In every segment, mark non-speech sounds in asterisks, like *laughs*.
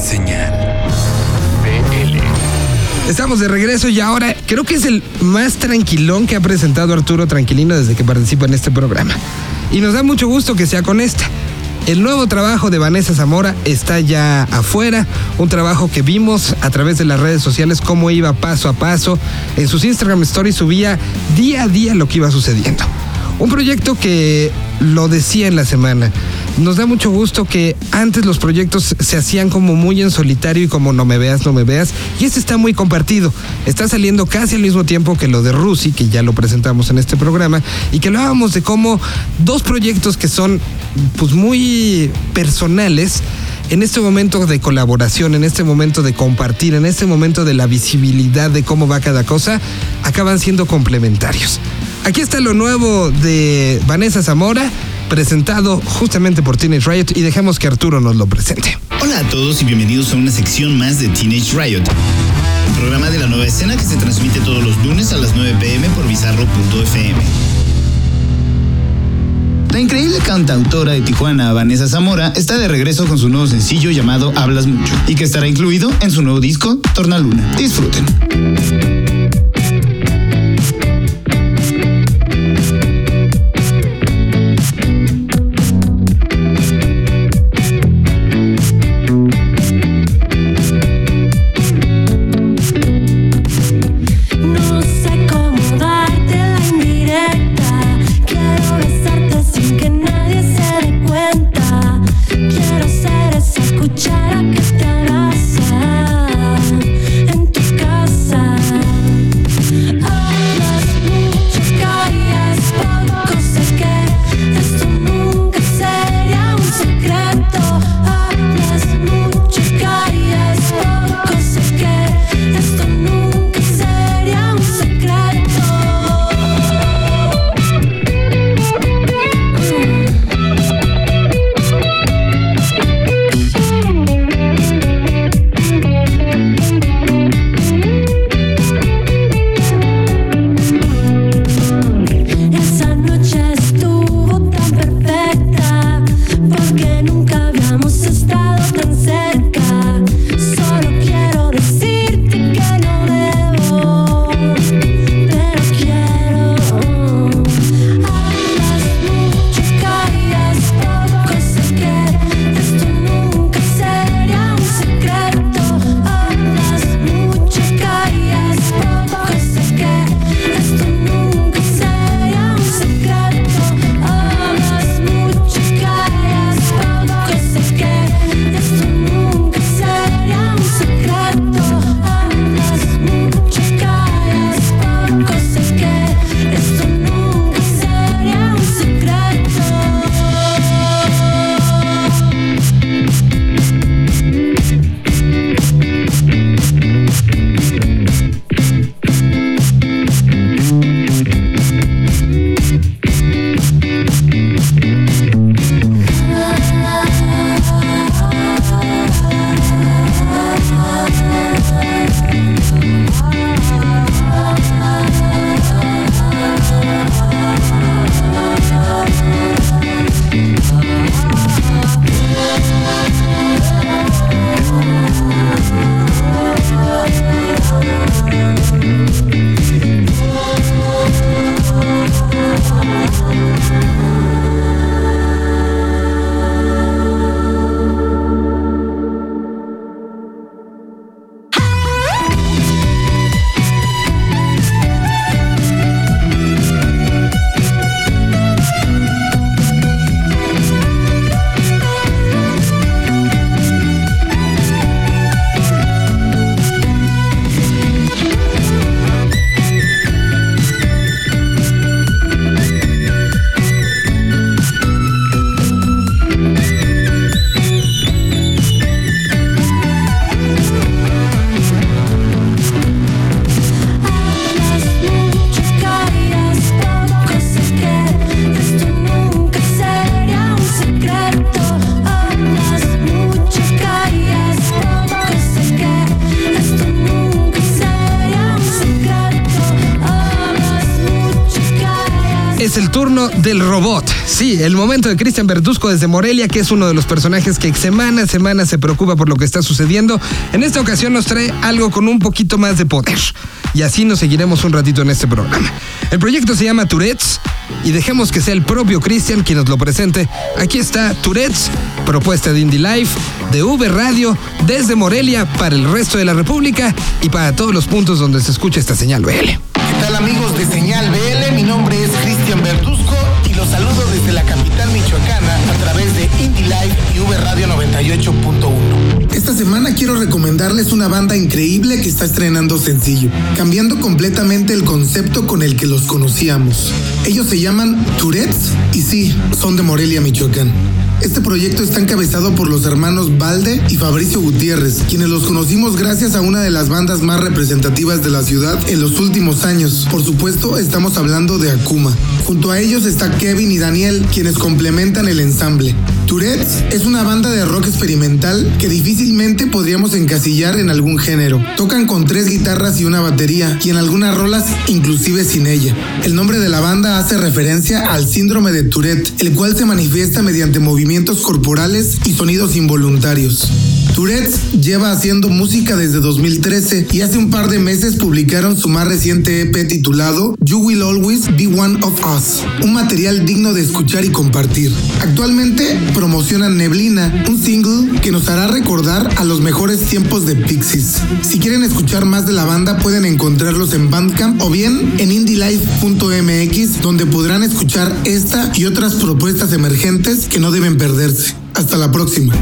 Señal. Estamos de regreso y ahora creo que es el más tranquilón que ha presentado Arturo Tranquilino desde que participa en este programa. Y nos da mucho gusto que sea con esta. El nuevo trabajo de Vanessa Zamora está ya afuera, un trabajo que vimos a través de las redes sociales cómo iba paso a paso. En sus Instagram Stories subía día a día lo que iba sucediendo. Un proyecto que lo decía en la semana. Nos da mucho gusto que antes los proyectos se hacían como muy en solitario y como no me veas, no me veas. Y este está muy compartido. Está saliendo casi al mismo tiempo que lo de Rusi, que ya lo presentamos en este programa, y que hablábamos de cómo dos proyectos que son pues muy personales en este momento de colaboración, en este momento de compartir, en este momento de la visibilidad de cómo va cada cosa, acaban siendo complementarios. Aquí está lo nuevo de Vanessa Zamora, presentado justamente por Teenage Riot y dejemos que Arturo nos lo presente. Hola a todos y bienvenidos a una sección más de Teenage Riot, el programa de la nueva escena que se transmite todos los lunes a las 9 pm por bizarro.fm. La increíble cantautora de Tijuana, Vanessa Zamora, está de regreso con su nuevo sencillo llamado Hablas Mucho y que estará incluido en su nuevo disco Tornaluna. Disfruten. Del robot. Sí, el momento de Cristian Bertusco desde Morelia, que es uno de los personajes que semana a semana se preocupa por lo que está sucediendo. En esta ocasión nos trae algo con un poquito más de poder. Y así nos seguiremos un ratito en este programa. El proyecto se llama Tourette's y dejemos que sea el propio Cristian quien nos lo presente. Aquí está Tourette's, propuesta de Indie Life, de V Radio, desde Morelia para el resto de la República y para todos los puntos donde se escucha esta señal BL. ¿Qué tal amigos de Señal BL? Mi nombre es Cristian Bertusco desde la capital michoacana semana quiero recomendarles una banda increíble que está estrenando sencillo, cambiando completamente el concepto con el que los conocíamos. Ellos se llaman Tourette's y sí, son de Morelia, Michoacán. Este proyecto está encabezado por los hermanos Valde y Fabricio Gutiérrez, quienes los conocimos gracias a una de las bandas más representativas de la ciudad en los últimos años. Por supuesto, estamos hablando de Akuma. Junto a ellos está Kevin y Daniel, quienes complementan el ensamble. Tourette's es una banda de rock experimental que difícilmente podríamos encasillar en algún género. Tocan con tres guitarras y una batería, y en algunas rolas inclusive sin ella. El nombre de la banda hace referencia al síndrome de Tourette, el cual se manifiesta mediante movimientos corporales y sonidos involuntarios. Tourette's lleva haciendo música desde 2013 y hace un par de meses publicaron su más reciente EP titulado You Will Always Be One of Us, un material digno de escuchar y compartir. Actualmente promocionan Neblina, un single que nos hará recordar a los mejores tiempos de Pixies. Si quieren escuchar más de la banda pueden encontrarlos en Bandcamp o bien en indielife.mx donde podrán escuchar esta y otras propuestas emergentes que no deben perderse. Hasta la próxima.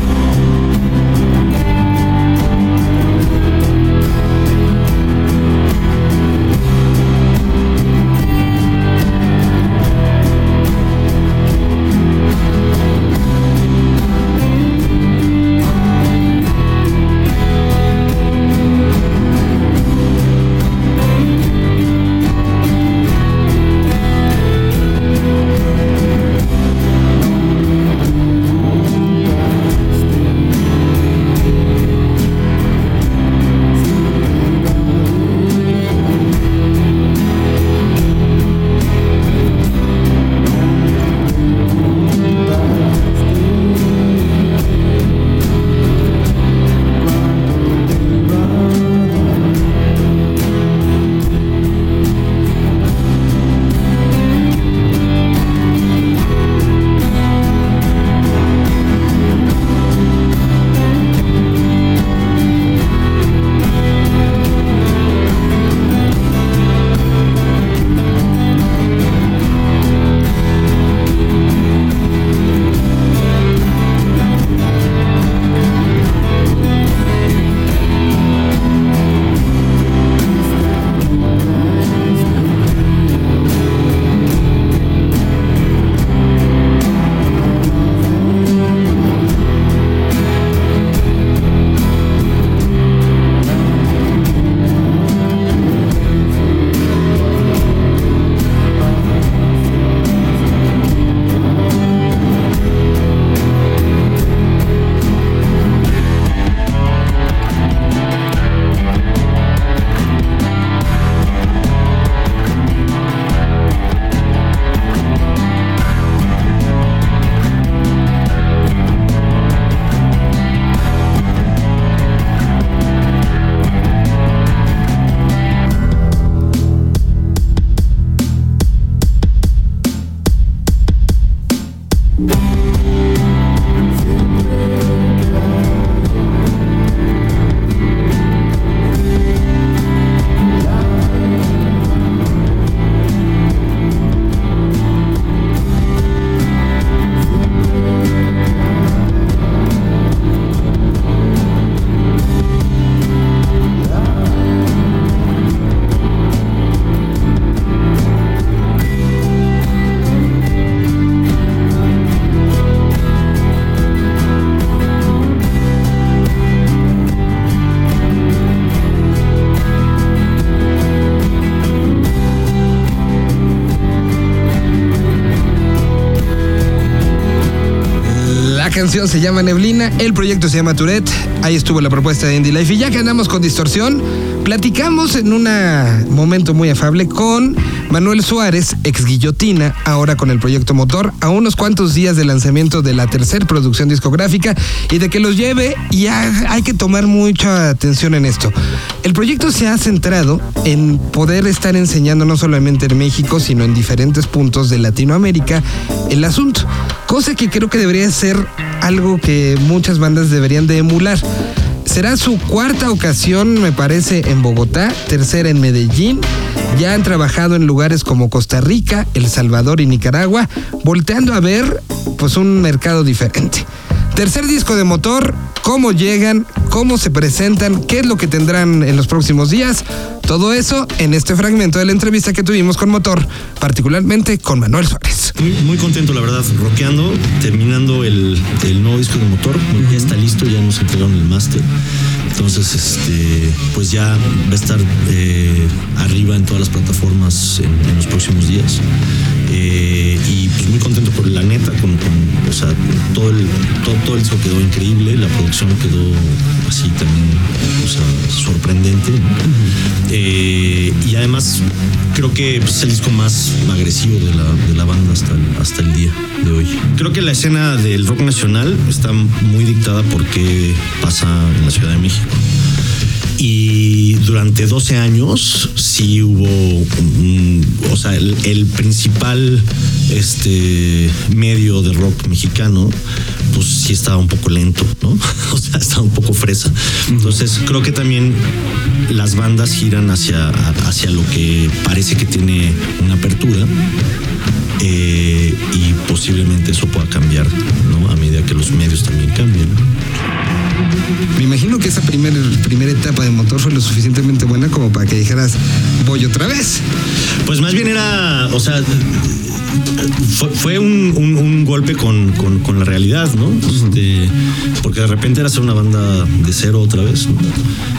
Canción se llama Neblina, el proyecto se llama Tourette, ahí estuvo la propuesta de Indie Life y ya que andamos con distorsión, platicamos en un momento muy afable con Manuel Suárez, ex Guillotina, ahora con el proyecto Motor, a unos cuantos días del lanzamiento de la tercera producción discográfica y de que los lleve y hay que tomar mucha atención en esto. El proyecto se ha centrado en poder estar enseñando no solamente en México, sino en diferentes puntos de Latinoamérica el asunto, cosa que creo que debería ser algo que muchas bandas deberían de emular. Será su cuarta ocasión, me parece, en Bogotá, tercera en Medellín. Ya han trabajado en lugares como Costa Rica, El Salvador y Nicaragua, volteando a ver pues un mercado diferente. Tercer disco de motor, cómo llegan, cómo se presentan, qué es lo que tendrán en los próximos días. Todo eso en este fragmento de la entrevista que tuvimos con Motor, particularmente con Manuel Suárez. Muy, contento, la verdad, rockeando, terminando el, nuevo disco de Motor. Ya está listo, ya nos entregaron el máster. Entonces, este, pues ya va a estar eh, arriba en todas las plataformas en, los próximos días. Eh, y pues muy contento por la neta, con, todo el, todo, el disco quedó increíble, la producción quedó así también, o sea, sorprendente. Eh, y además creo que pues, es el disco más agresivo de la, de la banda hasta el, hasta el día de hoy. Creo que la escena del rock nacional está muy dictada porque pasa en la Ciudad de México. Y durante 12 años sí hubo, o sea, el, principal este, medio de rock mexicano, pues sí estaba un poco lento, ¿no? *laughs* O sea, estaba un poco fresa. Entonces creo que también las bandas giran hacia, hacia lo que parece que tiene una apertura. Eh, y posiblemente eso pueda cambiar ¿no? a medida que los medios también cambien. Primer, primera etapa de motor fue lo suficientemente buena como para que dijeras, voy otra vez. Pues más bien era, o sea, fue, un, golpe con, la realidad, ¿no? Este, porque de repente era ser una banda de cero otra vez.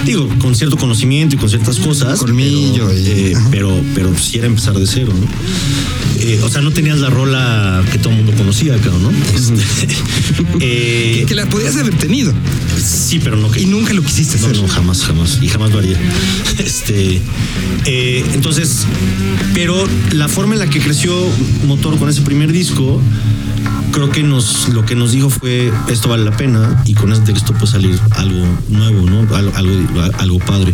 Digo, con cierto conocimiento y con ciertas cosas. Colmillo. Pero, eh, pero, pero, sí era empezar de cero, ¿no? Eh, o sea, no tenías la rola que todo el mundo conocía, claro, ¿no? Este, *laughs* eh, que, la podías haber tenido. Sí, pero no que. Y nunca lo quisiste hacer. No, jamás, jamás. Y jamás lo haría. *laughs* Este. entonces, pero la forma en la que creció Motor con ese primer disco, creo que nos, lo que nos dijo fue esto vale la pena y con este texto puede salir algo nuevo, ¿no? Algo, algo, padre.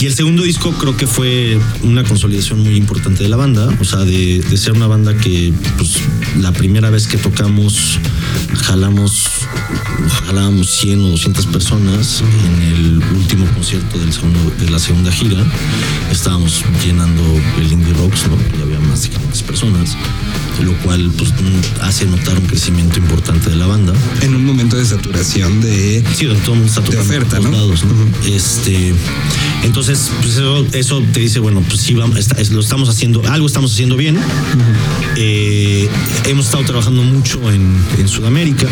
Y el segundo disco creo que fue una consolidación muy importante de la banda, o sea, de, ser una banda que pues, la primera vez que tocamos jalamos, jalábamos 100 o 200 personas en el último concierto del segundo, de la segunda gira. Estábamos llenando el Indie Rocks, ¿no? Y había más de 500 personas lo cual pues, hace notar un crecimiento importante de la banda. En un momento de saturación de, sí, todo el mundo está de oferta, ¿no? este, entonces, pues eso, te dice, bueno, pues sí, vamos, lo estamos haciendo, algo estamos haciendo bien. Eh, hemos estado trabajando mucho en, en Sudamérica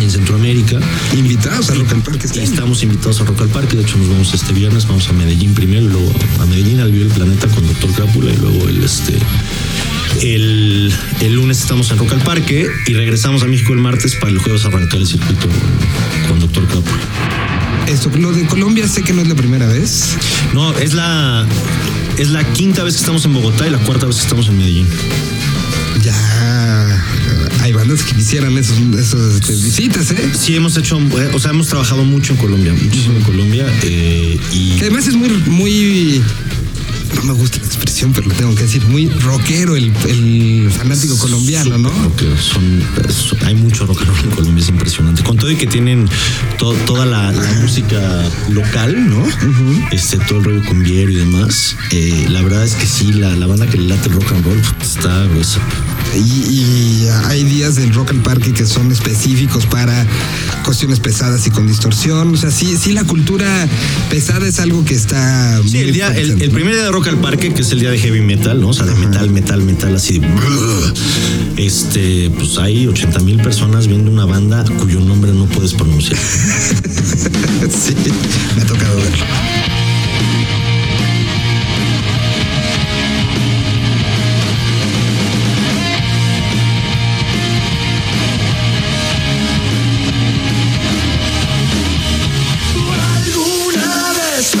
en Centroamérica. Invitados a Rock al Parque. Este estamos invitados a Rock al Parque. De hecho, nos vamos este viernes. Vamos a Medellín primero, luego a Medellín al Vivo el Planeta con Doctor Crápula y luego el este el, lunes estamos en Rock al Parque y regresamos a México el martes para el jueves arrancar el circuito con Doctor Capul. Esto, lo de Colombia sé que no es la primera vez. No, es la, es la quinta vez que estamos en Bogotá y la cuarta vez que estamos en Medellín. Ya hay bandas que quisieran esos, este, visitas, ¿eh? Sí, hemos hecho, eh, o sea, hemos trabajado mucho en Colombia, muchísimo en Colombia. Eh, y... Que además es muy, muy no me gusta la expresión, pero lo tengo que decir, muy rockero el, fanático colombiano, ¿no? Son, hay mucho rockero en Colombia, es impresionante. Con todo y que tienen toda la, música local, ¿no? este, todo el rollo con Viero y demás. Eh, la verdad es que sí, la, banda que le late el rock and roll está gruesa. Y, hay días del Rock al Parque que son específicos para cuestiones pesadas y con distorsión. O sea, sí, sí la cultura pesada es algo que está. Sí, el, día, el, primer día de Rock al Parque, que es el día de heavy metal, ¿no? O sea, de metal, metal, metal, así de... Este, pues hay 80 mil personas viendo una banda cuyo nombre no puedes pronunciar. *laughs* sí, me ha tocado verlo. Alguna vez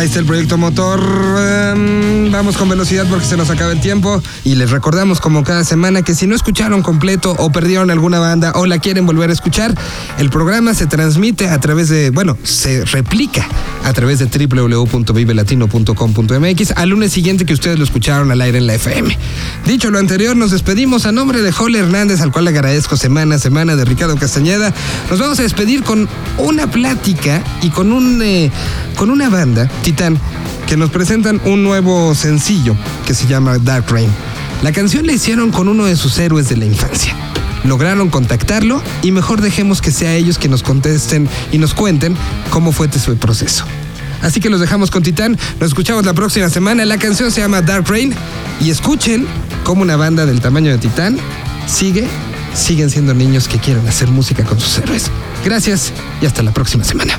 Ahí está el proyecto motor. Em, vamos con velocidad porque se nos acaba el tiempo. Y les recordamos, como cada semana, que si no escucharon completo o perdieron alguna banda o la quieren volver a escuchar, el programa se transmite a través de, bueno, se replica a través de www.vivelatino.com.mx al lunes siguiente que ustedes lo escucharon al aire en la FM. Dicho lo anterior, nos despedimos a nombre de Jole Hernández, al cual le agradezco semana a semana, de Ricardo Castañeda. Nos vamos a despedir con una plática y con, un, eh, con una banda, Titán, que nos presentan un nuevo sencillo que se llama Dark Rain. La canción la hicieron con uno de sus héroes de la infancia lograron contactarlo y mejor dejemos que sea ellos que nos contesten y nos cuenten cómo fue su proceso. Así que los dejamos con Titán, nos escuchamos la próxima semana, la canción se llama Dark Rain y escuchen cómo una banda del tamaño de Titán sigue, siguen siendo niños que quieren hacer música con sus héroes. Gracias y hasta la próxima semana.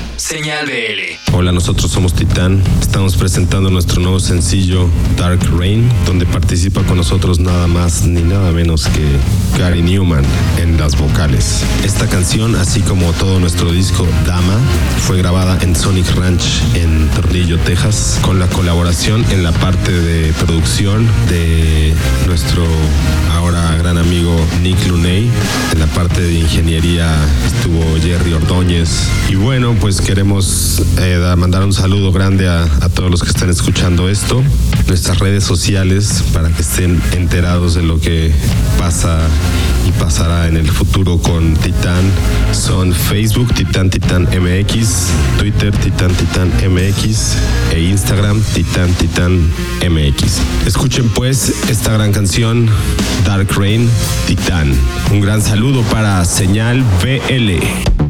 Señal BL. Hola, nosotros somos Titán. Estamos presentando nuestro nuevo sencillo Dark Rain, donde participa con nosotros nada más ni nada menos que Gary Newman en las vocales. Esta canción, así como todo nuestro disco Dama, fue grabada en Sonic Ranch en Tornillo, Texas, con la colaboración en la parte de producción de nuestro ahora gran amigo Nick Luney. En la parte de ingeniería estuvo Jerry Ordóñez. Y bueno, pues queremos eh, dar- mandar un saludo grande a, a todos los que están escuchando esto. Nuestras redes sociales para que estén enterados de lo que pasa y pasará en el futuro con Titán son Facebook Titán Titán MX, Twitter Titán Titán MX e Instagram Titán Titán MX. Escuchen pues esta gran canción Dark Rain Titán. Un gran saludo para Señal BL.